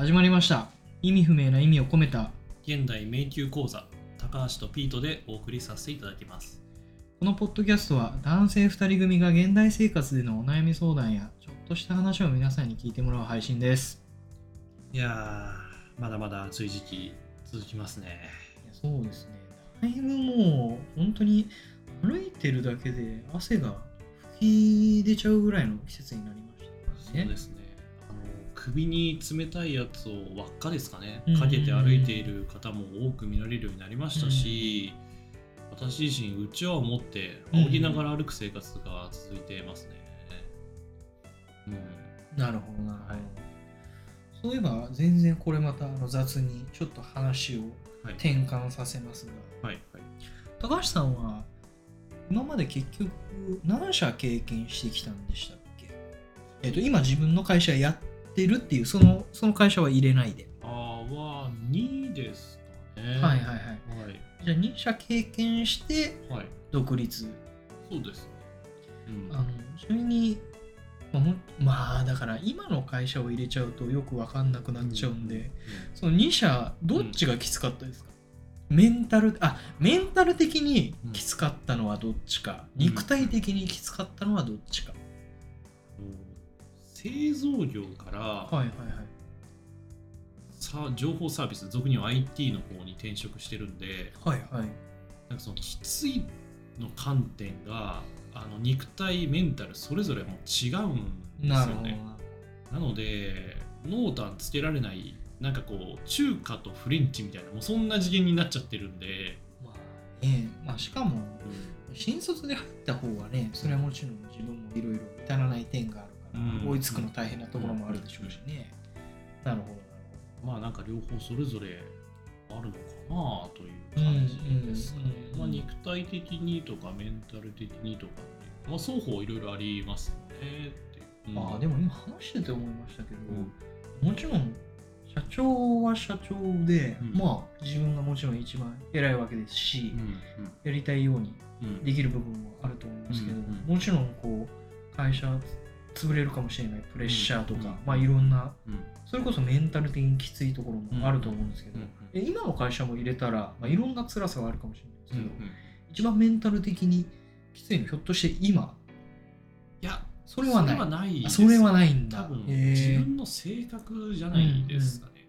始まりました。意味不明な意味を込めた。現代迷宮講座。高橋とピートでお送りさせていただきます。このポッドキャストは男性2人組が現代生活でのお悩み相談やちょっとした話を皆さんに聞いてもらう配信です。いやーまだまだ暑い時期続きますね。いやそうですね。だいぶもう本当に歩いてるだけで汗が吹き出ちゃうぐらいの季節になりましたね。そうですね首に冷たいやつを輪っかですかね。うんうんうん。かけて歩いている方も多く見られるようになりましたし、私自身うちわを持って仰ぎながら歩く生活が続いていますね。うん。なるほどなるほど、はいそういえば全然これまたあの雑にちょっと話をはい。転換させますが。はいはい。高橋さんは今まで結局何社経験してきたんでしたっけ？えっ、と今自分の会社やってるっていうそのその会社は入れないで、あーは2ですかね。はいはいはい。はい。じゃあ2社経験してはい。独立。そうですね。うん。あのちなみにまあもまあだから今の会社を入れちゃうとよく分かんなくなっちゃうんで、その2社どっちがきつかったですか、メンタルあメンタル的にきつかったのはどっちか、うん。肉体的にきつかったのはどっちか、製造業からはいはいはい。さ情報サービス、俗には IT の方に転職してるんで、はいはい。なんかそのきついの観点があの肉体、メンタルそれぞれもう違うんですよね。なので、濃淡つけられない、なんかこう、中華とフレンチみたいな、もうそんな次元になっちゃってるんで、まあね。まあ、しかも新卒で入った方がねそれはもちろん自分もいろいろ至らない点がある追いつくの大変なところもあるでしょうしね、なるほど。まあなんか両方それぞれあるのかなという感じですかね。うんうんうん。まあ肉体的にとかメンタル的にとかってまあ双方いろいろありますねってまあでも今話してて思いましたけど、うん。もちろん社長は社長で、うん。まあ自分がもちろん一番偉いわけですし、うんやりたいようにうん。できる部分もあると思うんですけど、うんうん。もちろんこう会社潰れるかもしれないプレッシャーとか、うんまあいろんなうん。それこそメンタル的にきついところもあると思うんですけど、う今の会社も入れたら、まあ、いろんな辛さがあるかもしれないですけど、一番メンタル的にきついのひょっとして今？いやそれはない。それはないんだ。多分自分の性格じゃないですかね。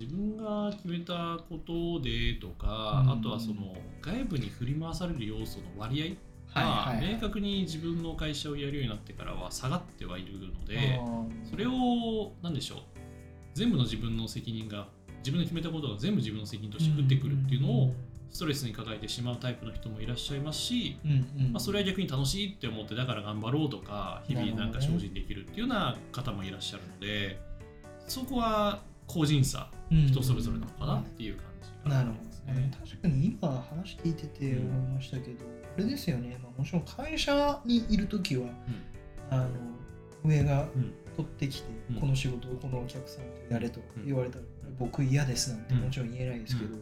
自分が決めたことでとか、うん。あとはその外部に振り回される要素の割合はいはい、まあ明確に自分の会社をやるようになってからは下がってはいるのでそれを何でしょう全部の自分の責任が自分の決めたことが全部自分の責任として降ってくるっていうのをストレスに抱えてしまうタイプの人もいらっしゃいますし、うんうん。まあ、それは逆に楽しいって思ってだから頑張ろうとか日々なんか精進できるっていうような方もいらっしゃるのでそこは個人差うん人それぞれなのかなっていう感じがなるほありますどね。確かに今話聞いてて思いましたけど、あれですよね、まあ、もちろん会社にいるときは、あの上がうん。取ってきて、うん。この仕事をこのお客さんとやれと言われたら、僕嫌ですなんてもちろん言えないですけど、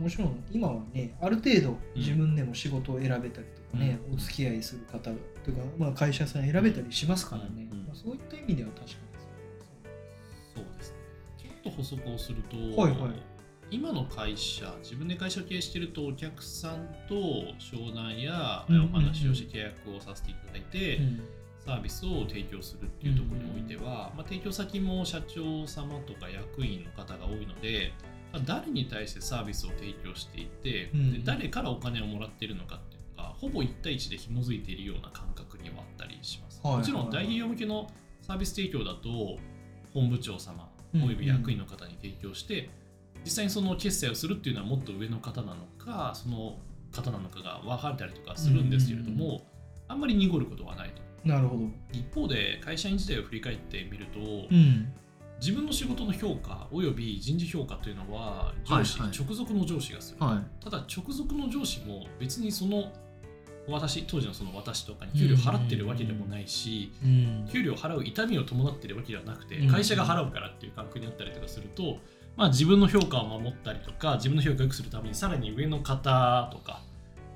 もちろん今はね、ある程度自分でも仕事を選べたりとかね、うん。お付き合いする方とか、まあ、会社さん選べたりしますからね、まあ、そういった意味では確かにそうですね。ちょっと補足をすると、はいはい今の会社自分で会社を経営してるとお客さんと商談やうんうんうん。お話をして契約をさせていただいて、うん。サービスを提供するっていうところにおいては、まあ、提供先も社長様とか役員の方が多いので、まあ誰に対してサービスを提供していて、うんで誰からお金をもらっているのかっていうのがほぼ1対1で紐づいているような感覚にはあったりします。はいはいもちろん大企業向けのサービス提供だと本部長様うん。および役員の方に提供して、実際にその決済をするっていうのはもっと上の方なのかその方なのかが分かれたりとかするんですけれども、うんあんまり濁ることはないと。なるほど。一方で会社員時代を振り返ってみると、うん。自分の仕事の評価および人事評価というのは上司、はいはい直属の上司がする、はただ直属の上司も別にその私当時のその私とかに給料払ってるわけでもないし、い。うん。給料払う痛みを伴ってるわけではなくてうん会社が払うからっていう感覚にあったりとかすると、まあ、自分の評価を守ったりとか自分の評価を良くするためにさらに上の方とか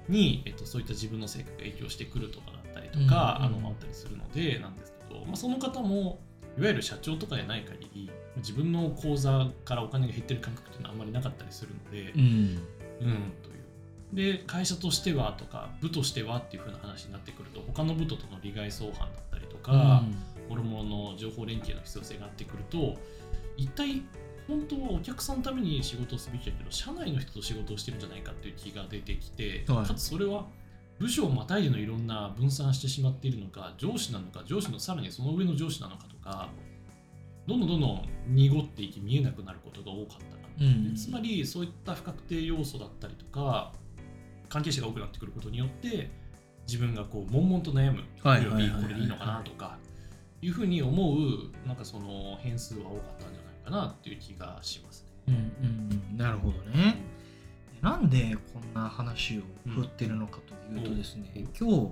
に、えっと、そういった自分の性格が影響してくるとかだったりとか、うんうんあのあったりするのでなんですけど、まあ、その方もいわゆる社長とかでない限り自分の口座からお金が減ってる感覚っていうのはあんまりなかったりするので、うん。うん、という。で、会社としてはとか、部としてはっていう風な話になってくると、他の部ととの利害相反だったりとか、もろもろの情報連携の必要性があってくると、一体本当はお客さんのために仕事をすべきだけど、社内の人と仕事をしてるんじゃないかっていう気が出てきて、はい。かつそれは部署をまたいでのいろんな分散してしまっているのか、上司なのか、上司のさらにその上の上司なのかとか、どんどんどんどん濁っていき見えなくなることが多かったかな。う。ん。でつまりそういった不確定要素だったりとか関係者が多くなってくることによって自分がこう悶々と悩むこれでいいのかなとかいうふうに思うなんかその変数は多かったんじゃないかなっていう気がしますね。うんうんうんなるほどね。なんでこんな話を振ってるのかというとですね、うん今日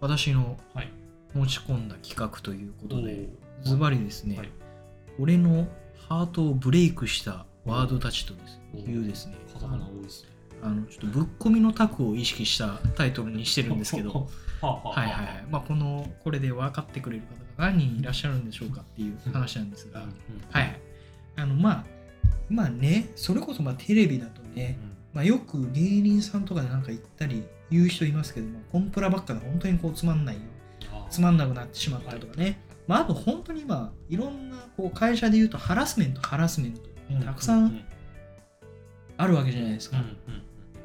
私のはい。持ち込んだ企画ということで、ズバリですね、はい俺のハートをブレイクしたワードたちとですおいうですね、カタカナ多いですね。あのちょっとぶっ込みのタクを意識したタイトルにしてるんですけど、はいはいはい。まあこのこれで分かってくれる方が何人いらっしゃるんでしょうかっていう話なんですが、はい。あのまあまあね、それこそまあテレビだとね、まあ、よく芸人さんとかでなんか言ったり言う人いますけども、コンプラばっかで本当にこうつまんないよ。つまんなくなってしまったとかね。まあ、あと本当に今、いろんなこう会社で言うとハラスメント、ハラスメント、たくさうんんあるわけじゃないですか。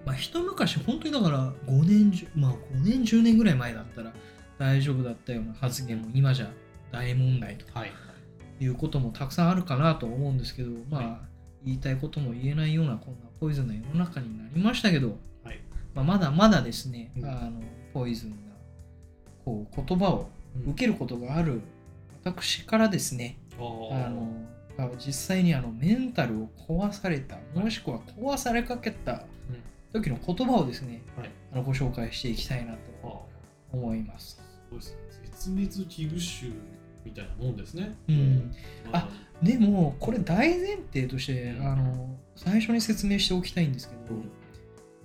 まあ、一昔、本当にだから5年、10まあ、5年、10年ぐらい前だったら大丈夫だったような発言も今じゃ大問題とはい。いうこともたくさんあるかなと思うんですけど、まあ、は言いたいことも言えないようなこんなポイズンな世の中になりましたけど、はい。まあ、まだまだですね、うん。あのポイズンなこう言葉を受けることがある私からですね、ああのあ実際にあのメンタルを壊されたもしくは壊されかけた時の言葉をですね、はい。あのご紹介していきたいなあと思います。そうです絶滅危惧種みたいなもんですね。うん。まあでもこれ大前提としてうん。あの最初に説明しておきたいんですけど、うん。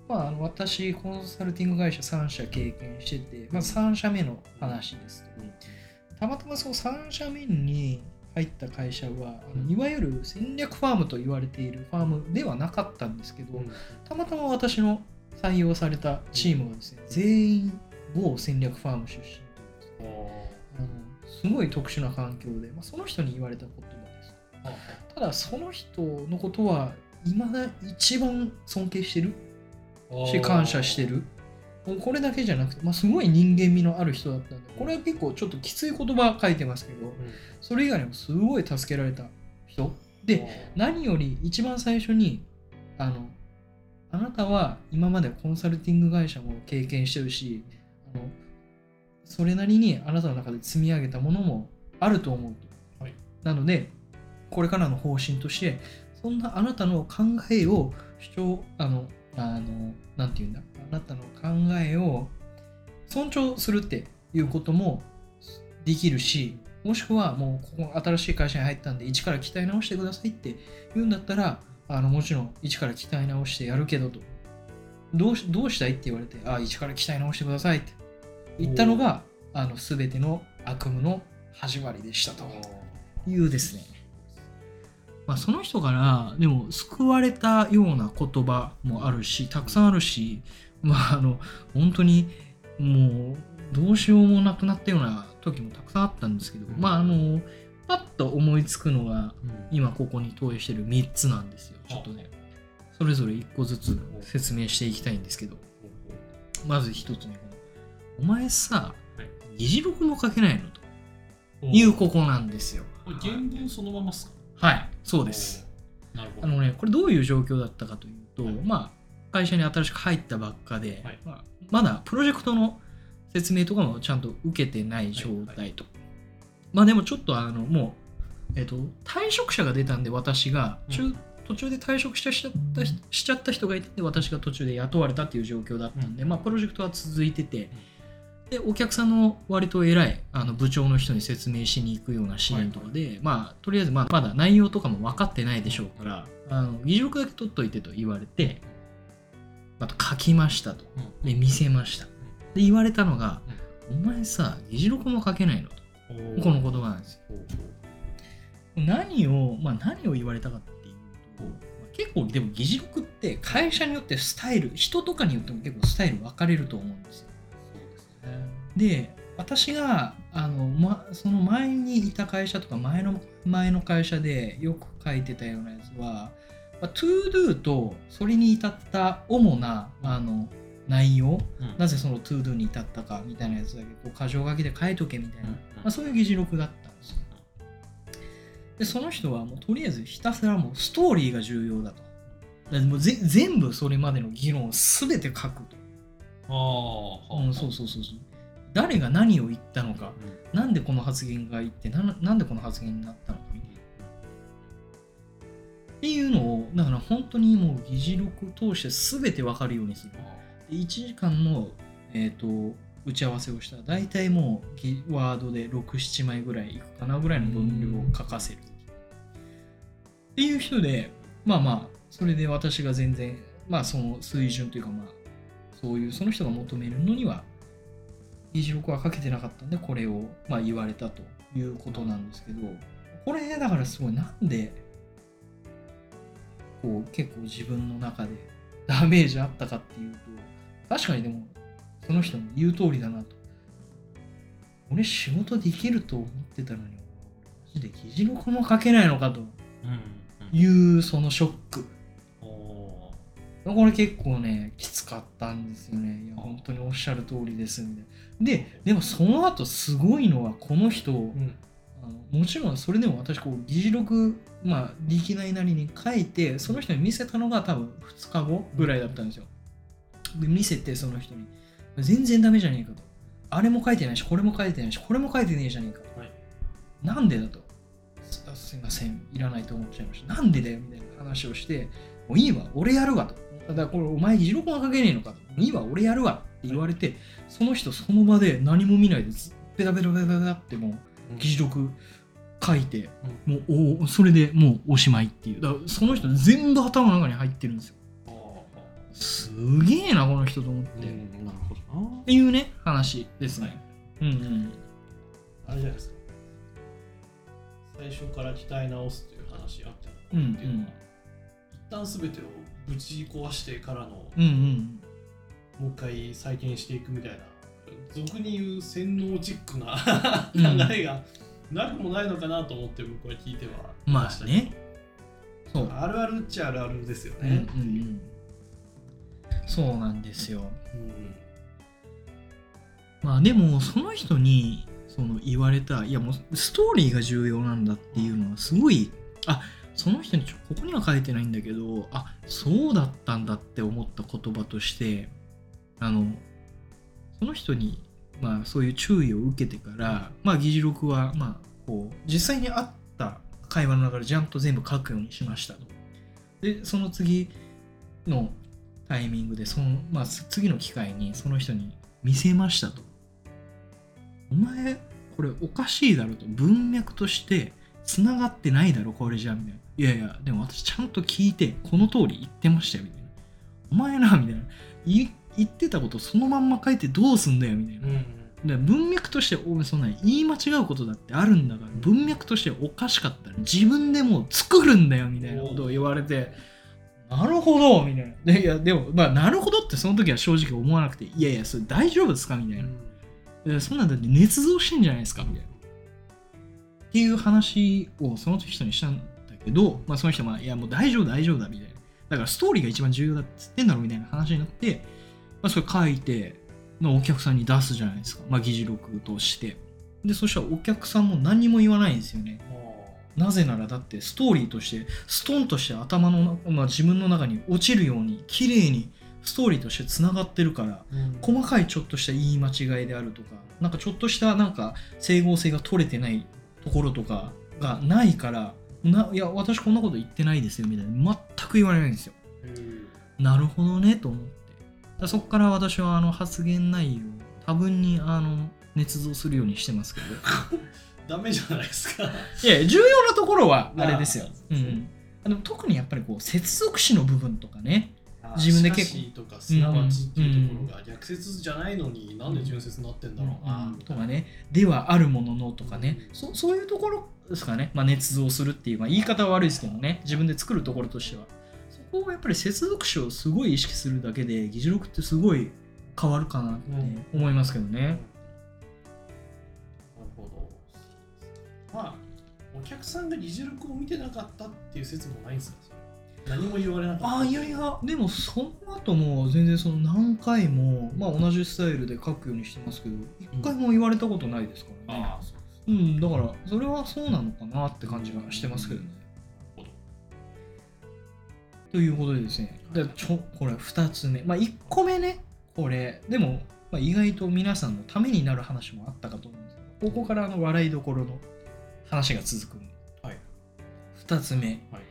まあ、あの私コンサルティング会社3社経験してて、まあ、3社目の話です。と。うん。たまたまその3社目に入った会社はあうん。のいわゆる戦略ファームと言われているファームではなかったんですけど、うん。たまたま私の採用されたチームがですね、全員某戦略ファーム出身というあー。あのすごい特殊な環境で、まあ、その人に言われた言葉です。あただその人のことは未だ一番尊敬してるし感謝してる。これだけじゃなくて、まあ、すごい人間味のある人だったんで、これは結構ちょっときつい言葉書いてますけど、うんそれ以外にもすごい助けられた人。で、何より一番最初に、あの、あなたは今までコンサルティング会社も経験してるし、あのそれなりにあなたの中で積み上げたものもあると思うと。はい。なので、これからの方針として、そんなあなたの考えを主張、あの、あの、なんて言うんだ、あなたの考えを尊重するっていうこともできるし、もしくはもうここ新しい会社に入ったんで一から鍛え直してくださいって言うんだったらあのもちろん一から鍛え直してやるけどと。どうしどうしたいって言われてあ一から鍛え直してくださいって言ったのがあの全ての悪夢の始まりでしたと。いうですね、まあ、その人からでも救われたような言葉もあるしたくさんあるしまああの本当にもうどうしようもなくなったような時もたくさんあったんですけど、うん。まああのパッと思いつくのがうん。今ここに投影してる3つなんですよちょっとね。それぞれ1個ずつ説明していきたいんですけど。まず1つ目お前さはい。議事録も書けないのと。おいうここなんですよ。原文そのままっすか？はい。そうです。おなるほど。あのねこれどういう状況だったかというと、はい。まあ会社に新しく入ったばっかで、はい。まあ、まだプロジェクトの説明とかもちゃんと受けてない状態と、まあでもちょっとあのもう、えっと退職者が出たんで私が中、うん。途中で退職しちゃったししちゃった人がいて私が途中で雇われたっていう状況だったんで、うん。まあ、プロジェクトは続いてて、でお客さんの割と偉いあの部長の人に説明しに行くようなシーンとかで、まあとりあえずまあまだ内容とかも分かってないでしょうからあの議事録だけ取っといてと言われてまた書きましたと。うん。で見せました。で言われたのが、お前さ議事録も書けないのと。この言葉なんですよ。何を、まあ、何を言われたかっていうと、まあ結構でも議事録って会社によってスタイル人とかによっても結構スタイル分かれると思うんですよで私があの、ま、その前にいた会社とか前の前の会社でよく書いてたようなやつは、まあ、ToDo とそれに至った主なあの内容うん。なぜその ToDo に至ったかみたいなやつだけこう箇条書きで書いとけみたいな、うんまあ、そういう議事録だったんですよ。でその人はもうとりあえずひたすらもうストーリーが重要だと。だもうぜ全部それまでの議論を全て書くと、ああ、うん、そうそうそうそう誰が何を言ったのかうん。なんでこの発言が言ってななんでこの発言になったのかみたいな。っていうのをだから本当にもう議事録を通して全て分かるようにする。で1時間の、えー、と打ち合わせをしたら大体もうぎワードで67枚ぐらいいくかなぐらいの分量を書かせる。っていう人でまあまあそれで私が全然まあその水準というかまあそういうその人が求めるのには議事録は書けてなかったんでこれをまあ言われたということなんですけどこれだからすごいなんでこう結構自分の中で ダメージあったかっていうと確かにでもその人の言う通りだなと。俺仕事できると思ってたのにマジで議事録も書けないのかと。うんいうそのショック。おこれ結構ねきつかったんですよね。いや本当におっしゃる通りですみたいなででもその後すごいのはこの人、ーうん。あのもちろんそれでも私こう議事録まあ力ないなりに書いてその人に見せたのが多分2日後ぐらいだったんですよ。で見せてその人に全然ダメじゃねえかと。あれも書いてないしこれも書いてないしこれも書いてねえじゃねえかと、はい。なんでだと。すいません。いらないと思っちゃいました。なんでだよみたいな話をしてもういいわ俺やるわとだからこれお前議事録が書けねえのかと。いいわ俺やるわって言われてその人その場で何も見ないでずペタペタペタペタってもう議事録書いて、もうおそれでもうおしまいっていう。だからその人全部頭の中に入ってるんですよ。すげえなこの人と思って、っうんなるほどなていうね話ですね、うんうん。あれじゃないですか。最初から鍛え直すという話あったうんっていうのは、一旦全てをぶち壊してからの、うんうん。もう一回再建していくみたいな。俗に言う洗脳チックなうん。流れがなくもないのかなと思って僕は聞いては。まあね。そう。あるあるっちゃあるあるですようんうね、んうん。そうなんですよ。うん。まあでもその人にその言われたいやもうストーリーが重要なんだっていうのはすごいあその人にここには書いてないんだけどあそうだったんだって思った言葉としてあのその人にまあそういう注意を受けてからまあ議事録はまあこう実際にあった会話の中でちゃんと全部書くようにしましたと。でその次のタイミングでその、まあ、次の機会にその人に見せましたと。お前これおかしいだろと。文脈としてつながってないだろこれじゃんみたいな。いやいやでも私ちゃんと聞いてこの通り言ってましたよみたいな。お前なみたいな。い言ってたことそのまんま書いてどうすんだよみたいな、うん文脈としてお前そんな言い間違うことだってあるんだから文脈としておかしかったら自分でもう作るんだよみたいなことを言われてなるほどみたいな。でいやでもまあなるほどってその時は正直思わなくていやいやそれ大丈夫ですかみたいな、いやそんなんだって捏造してんじゃないですかみたいな。っていう話をその人にしたんだけど、まあ、その人はまあいやもう大丈夫大丈夫だみたいな。だからストーリーが一番重要だって言ってんだろみたいな話になって、まあ、それ書いて、まあ、お客さんに出すじゃないですか、まあ、議事録として。でそしたらお客さんも何にも言わないんですよね。なぜならだってストーリーとしてストンとして頭の中、まあ、自分の中に落ちるように綺麗にストーリーとしてつながってるからうん。細かいちょっとした言い間違いであるとかなんかちょっとしたなんか整合性が取れてないところとかがないからないや私こんなこと言ってないですよみたいな。全く言われないんですよ。うんなるほどねと思って。だそこから私はあの発言内容を多分にあの捏造するようにしてますけど。ダメじゃないですか。いや重要なところはあれですよ。まあ、うん、でも特にやっぱりこう接続詞の部分とかね。自分で結構。とかすなわちっていうところが逆説じゃないのになんで純説になってんだろうな、うんとかね。ではあるもののとかね。そそういうところですかね、まあ、捏造するっていう、まあ、言い方は悪いですけどね。自分で作るところとしては。そこをやっぱり接続詞をすごい意識するだけで議事録ってすごい変わるかなって思いますけどね、なるほど。まあお客さんが議事録を見てなかったっていう説もないんですか？何も言われなかった。ああいやいや。でもその後も全然その何回も、まあ、同じスタイルで書くようにしてますけど一回も言われたことないですからね、ああそうん、だからそれはそうなのかなって感じがしてますけどね。ということでですね、でちょこれ2つ目、まあ1個目ね、これ、でも、まあ、意外と皆さんのためになる話もあったかと思うんです。けど、ここからあの笑いどころの話が続くんで、はい。2つ目、はい。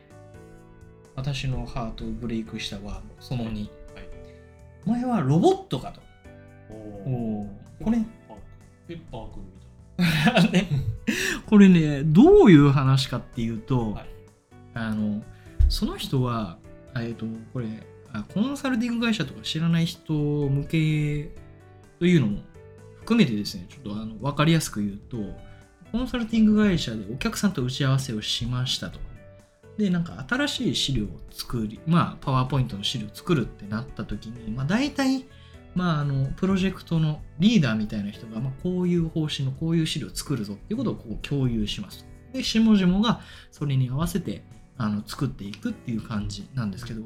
私のハートをブレイクしたワード、その2、はい。お前はロボットかと。おおこれ、ペッパー。くんみたい ね、これねどういう話かっていうと、はい。あのその人はえっとこれあコンサルティング会社とか知らない人向けというのも含めてですねちょっとあの分かりやすく言うとコンサルティング会社でお客さんと打ち合わせをしましたと。でなんか新しい資料を作りまあパワーポイントの資料を作るってなった時にまあ大体まあ、あのプロジェクトのリーダーみたいな人が、まあ、こういう方針のこういう資料を作るぞっていうことをこう共有します。で、下々がそれに合わせてあの作っていくっていう感じなんですけど、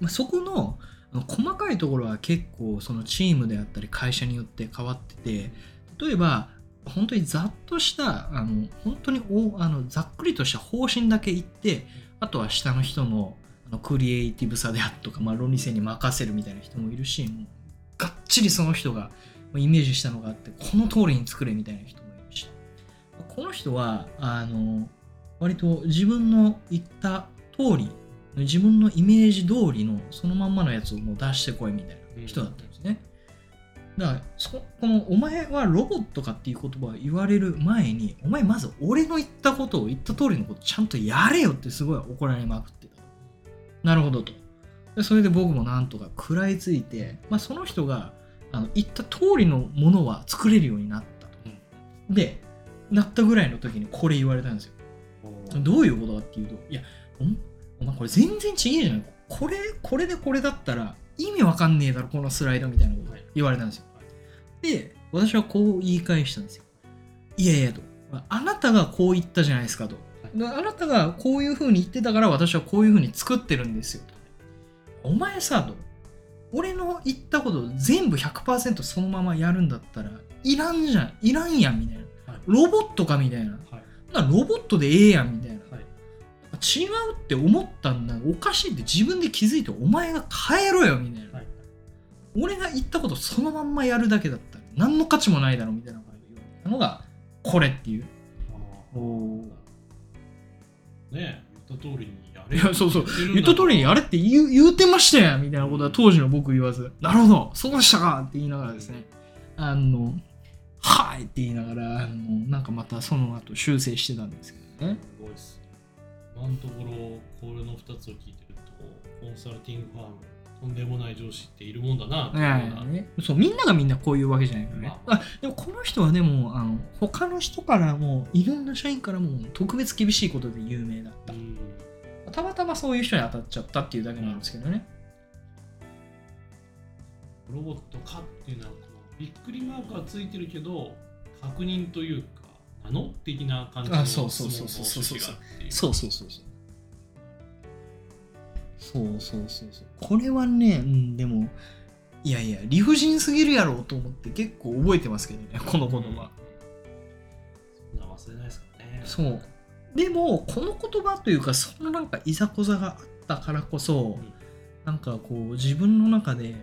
まあ、そこの細かいところは結構そのチームであったり会社によって変わってて、例えば本当にざっとしたあの本当におあのざっくりとした方針だけ言ってあとは下の人のあのクリエイティブさであるとか、まあ、論理性に任せるみたいな人もいるしがっちりその人がイメージしたのがあってこの通りに作れみたいな人もいるし。この人はあの割と自分の言った通り自分のイメージ通りのそのまんまのやつをもう出してこいみたいな人だったんですね。だからそこの「お前はロボットか」っていう言葉を言われる前にお前まず俺の言ったことを言った通りのことちゃんとやれよってすごい怒られまくってた。なるほどと。でそれで僕もなんとか食らいついて、まあ、その人があの言った通りのものは作れるようになったと、でなったぐらいの時にこれ言われたんですよ。などういうことかっていうといやおお前これ全然違えじゃない。これこれでこれだったら意味わかんねえだろこのスライドみたいなこと言われたんですよ。で私はこう言い返したんですよ。いやいやと。あなたがこう言ったじゃないですかと。であなたがこういうふうに言ってたから私はこういうふうに作ってるんですよとお前さと。俺の言ったこと全部100%そのままやるんだったらいらんじゃん。いらんやんみたいな。はい。ロボットかみたいな。はい。なロボットでええやんみたいな。はい。違うって思ったんだ。おかしいって自分で気づいてお前が変えろよみたいな、はい。俺が言ったことそのまんまやるだけだったら何の価値もないだろみたいなのがこれっていう。あねえ言った通りにいやそうそう。言った通りにやれって言う言うてましたやんみたいなことは当時の僕言わず。なるほど。そうでしたかって言いながらですね。あのはいって言いながらあのなんかまたその後修正してたんですけどね。すごいっす。今のところこれの2つを聞いてるとコンサルティングファームとんでもない上司っているもんだなってね、そうみんながみんなこういうわけじゃないからね、まあでもこの人はでもあの他の人からもいろんな社員からも特別厳しいことで有名だった。うんたまたまそういう人に当たっちゃったっていうだけなんですけどね。ロボットかっていうのはこのびっくりマークがついてるけど確認というかなの的な感じのあそうそうそうそうそう。そうそうそうそうそうそうそうそう。そうこれはね、うん、でもいやいや理不尽すぎるやろうと思って結構覚えてますけどねこの言葉、そんな忘れないですかね。そうでもこの言葉というかそのなんかいざこざがあったからこそ、ん。なんかこう自分の中で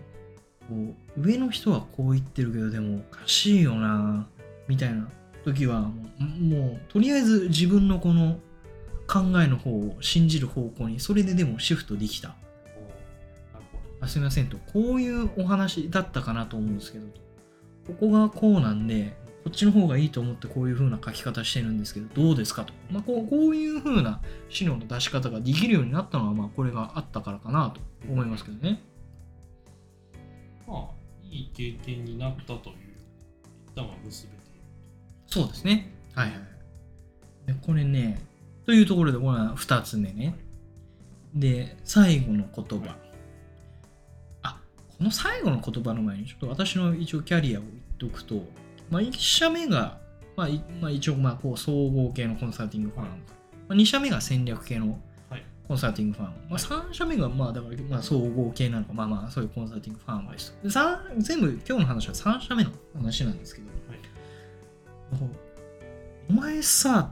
こう上の人はこう言ってるけどでもおかしいよなみたいな時はもうもうとりあえず自分のこの考えの方を信じる方向にそれででもシフトできた。あすみませんとこういうお話だったかなと思うんですけど。とここがこうなんでこっちの方がいいと思ってこういう風な書き方してるんですけどどうですかと、まあ、こうこういう風な資料の出し方ができるようになったのはまあこれがあったからかなと思いますけどね。どまあいい経験になったという一旦は結べているそうですね。はいはい。でこれねというところでこれは2つ目ね。で最後の言葉。あこの最後の言葉の前にちょっと私の一応キャリアを言っておくと、まあ、1社目が、まあいまあ、一応まあこう総合系のコンサルティングファン、まあ、2社目が戦略系のはい。コンサルティングファン、まあ、3社目がまあだからまあ総合系なのかまあまあそういうコンサルティングファンですとでさん全部今日の話は3社目の話なんですけど、はい。お前さ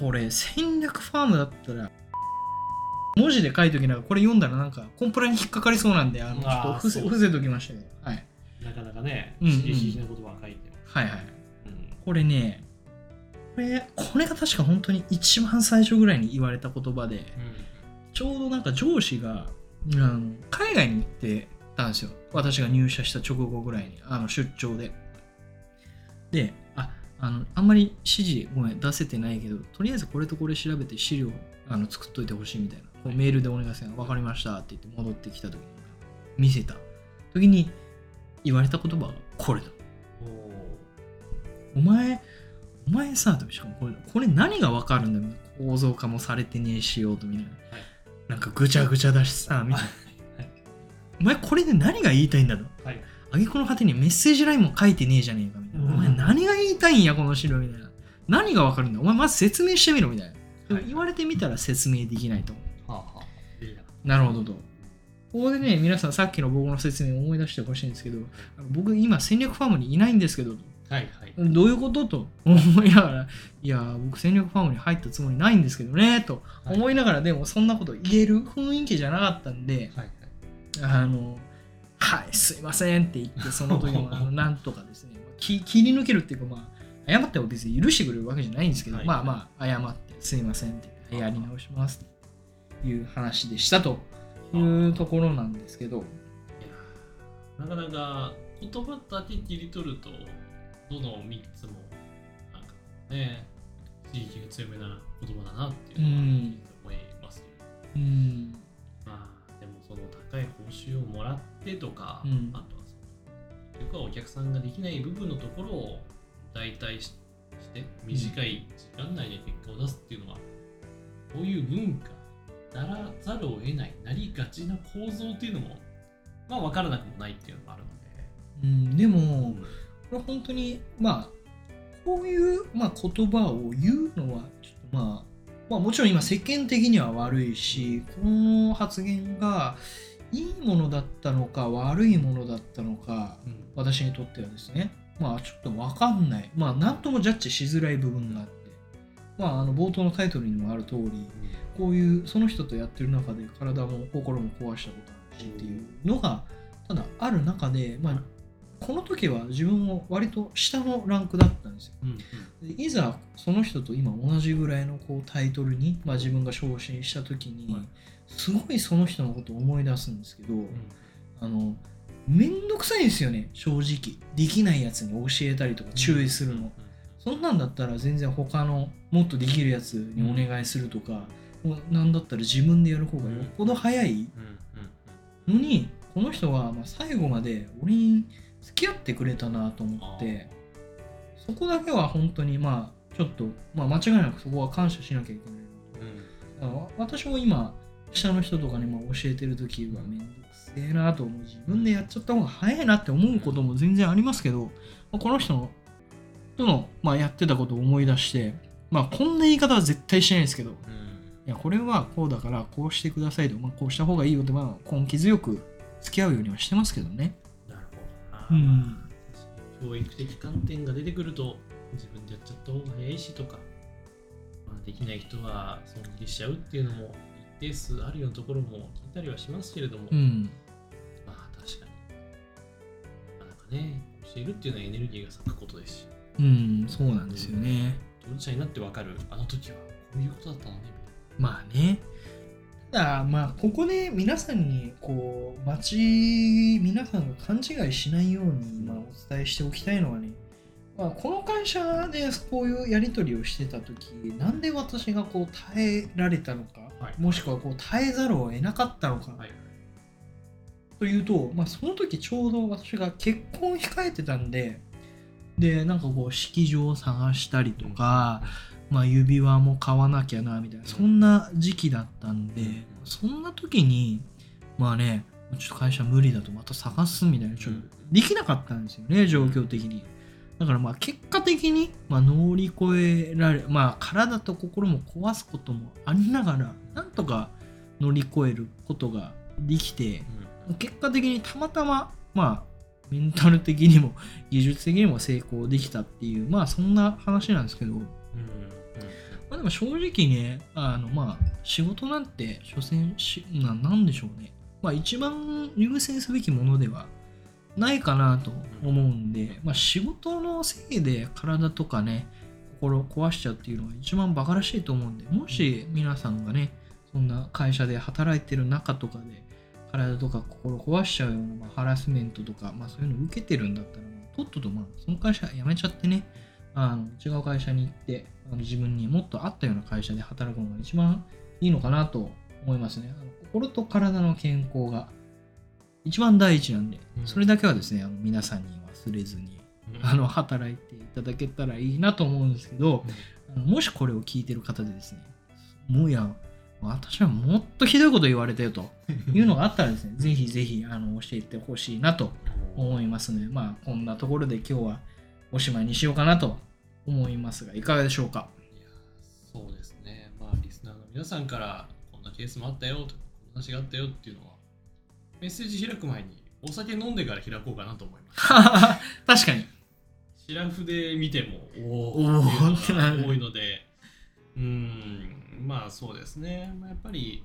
これ戦略ファームだったら文字で書いときながらこれ読んだらなんかコンプラに引っかかりそうなんであのちょっと伏せときましたけど。はい。なかなかね、うんうん。刺激的な言葉が書いて。る。はいはいうんこれねこれこれが確か本当に一番最初ぐらいに言われた言葉でちょうどなんか上司が、うん、海外に行ってたんですよ。私が入社した直後ぐらいに、あの出張で。で、あ、あの、あんまり指示ごめん出せてないけど、とりあえずこれとこれ調べて資料あの作っといてほしいみたいな。こうメールでお願いするわかりましたって言って戻ってきた時に、見せた時に言われた言葉がこれだ。おお前、お前さ、しかもこれ、これ何がわかるんだみたいな。構造化もされてねえしようとみたいな。はいなんかぐちゃぐちゃだしさ、みたいな。はいお前これで何が言いたいんだと。はいあげくの果てにメッセージラインも書いてねえじゃねえかみたいな。うんお前何が言いたいんや、この資料みたいな。何がわかるんだお前まず説明してみろみたいな。はい言われてみたら説明できないと。はあはあいいな。なるほどと。ここでね、皆さんさっきの僕の説明を思い出してほしいんですけど、僕今戦略ファームにいないんですけど、はいはい。どういうことと思いながら、いや、僕戦略ファームに入ったつもりないんですけどね、とはい。思いながら、でもそんなこと言える雰囲気じゃなかったんで、はいあの、はい、すいませんって言って、その時も、あのなんとかですね、き切り抜けるっていうか、まあ、謝っても別に許してくれるわけじゃないんですけど、はい。まあまあ、謝って、すいませんってやり直しますという話でしたというところなんですけど、なかなか言葉だけ切り取ると、どの3つも、なんかね、刺激が強めな言葉だなっていうのはうん。思いますけど、うん、まあ、でもその高い報酬をもらってとか、うん。あとはその、結局はお客さんができない部分のところを代替しして、短い時間内で結果を出すっていうのは、こういう文化、ならざるを得ない、なりがちな構造っていうのも、まあ分からなくもないっていうのもあるのうん、でも、で、これ本当にまあこういう、まあ、言葉を言うのはちょっとまあまあもちろん今世間的には悪いしこの発言がいいものだったのか悪いものだったのかうん私にとってはですねまあちょっと分かんない。まあ何ともジャッジしづらい部分があってまああの冒頭のタイトルにもある通りこういうその人とやってる中で体も心も壊したことあるしっていうのがただある中で、まあ、この時は自分も割と下のランクだったんですよ。うんでいざその人と今同じぐらいのこうタイトルに、まあ、自分が昇進した時にはい。すごいその人のことを思い出すんですけど、うん。あのめんどくさいんですよね正直。できないやつに教えたりとか注意するの、そんなんだったら全然他のもっとできるやつにお願いするとか、もうなんだったら自分でやる方がよっぽど早いうん。うん。のにこの人はまあ最後まで俺に付き合ってくれたなと思ってそこだけは本当にまあちょっと、まあ、間違いなくそこは感謝しなきゃいけないうん。私も今下の人とかにも教えてる時はめんどくせえなと思う自分でやっちゃった方が早いなって思うことも全然ありますけど、まあこの人のとの、まあ、やってたことを思い出してまあこんな言い方は絶対しないですけどうん。いやこれはこうだからこうしてくださいと、まあ、こうした方がいいよって、まあ、根気強く付き合うようにはしてますけどね。うん教育的観点が出てくると、自分でやっちゃった方が早いしとか、まあ、できない人は尊敬しちゃうっていうのも一定数あるようなところも聞いたりはしますけれども、うんまあ確かに。なかなかね、教えるっていうのはエネルギーが咲くことですし、うん、そうなんですよね。当事者になってわかる、あの時はこういうことだったのね、みたいまあね。ただ、まあ、ここで皆さんに、こう、街、皆さんが勘違いしないように、まあ、お伝えしておきたいのはね、まあ、この会社でこういうやり取りをしてた時なんで私がこう耐えられたのか、はいもしくはこう耐えざるを得なかったのか、な。はい。というと、まあ、その時ちょうど私が結婚を控えてたんででなんかこう式場を探したりとか、まあ、指輪も買わなきゃなみたいなそんな時期だったんで、うん。そんな時にまあねちょっと会社無理だとまた探すみたいなちょっとできなかったんですよね状況的に。だからまあ結果的に、まあ、乗り越えられまあ体と心も壊すこともありながらなんとか乗り越えることができて結果的にたまたままあメンタル的にも技術的にも成功できたっていうまあそんな話なんですけどまあでも正直ね、あのまあ仕事なんて、所詮しな、なんでしょうね。まあ一番優先すべきものではないかなと思うんで、まあ仕事のせいで体とかね、心を壊しちゃうっていうのが一番バカらしいと思うんで、もし皆さんがね、そんな会社で働いてる中とかで、体とか心壊しちゃうような、まあ、ハラスメントとか、まあそういうのを受けてるんだったら、とっととまあその会社辞めちゃってね、あの違う会社に行ってあの自分にもっと合ったような会社で働くのが一番いいのかなと思いますね。あの心と体の健康が一番第一なんで、うん。それだけはですね、あの皆さんに忘れずにうん。あの働いていただけたらいいなと思うんですけど、あのもしこれを聞いてる方でですね、もういや、私はもっとひどいこと言われたよというのがあったらですね、ぜひぜひあの教えてほしいなと思いますので、まあ、こんなところで今日はおしまいにしようかなと思いますが、いかがでしょうか？そうですね。まあ、リスナーの皆さんから、こんなケースもあったよとか、こんな話があったよっていうのは、メッセージ開く前に、お酒飲んでから開こうかなと思います。確かに。シラフで見ても、おおっていうのが多いので、うーん、まあそうですね。まあ、やっぱり、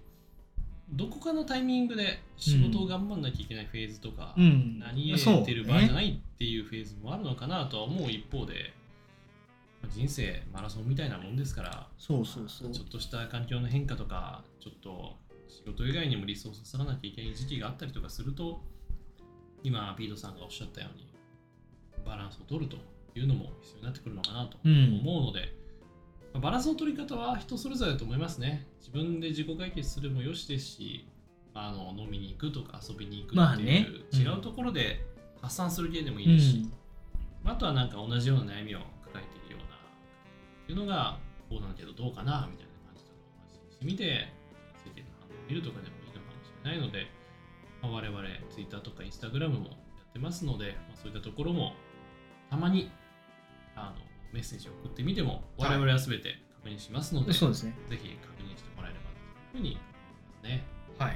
どこかのタイミングで仕事を頑張んなきゃいけないフェーズとか、うん。何やってる場合じゃないっていうフェーズもあるのかなとは思う一方で、まあ人生マラソンみたいなもんですから、そうそうそう。ちょっとした環境の変化とか、ちょっと仕事以外にもリソースを割かなきゃいけない時期があったりとかすると、今、ピートさんがおっしゃったように、バランスを取るというのも必要になってくるのかなとうん思うので、まあバランスの取り方は人それぞれだと思いますね。自分で自己解決するもよしですし、あの飲みに行くとか遊びに行くっていう、まあねうん違うところで発散する系でもいうんいですし、あとはなんか同じような悩みをいうのがこうなんだけどどうかなみたいな感じとかを発信してみての反応を見るとかでもいいのかもしれないので、まあ、我々 Twitter とか Instagram もやってますので、まあ、そういったところもたまにあのメッセージを送ってみても我々は全て確認しますので、そうですね。ぜひ確認してもらえればというふうに思いますね。はい。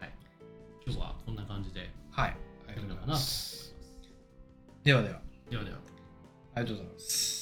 はい、今日はこんな感じではい。あやるのかなと思います。ではでは、ではでは。ありがとうございます。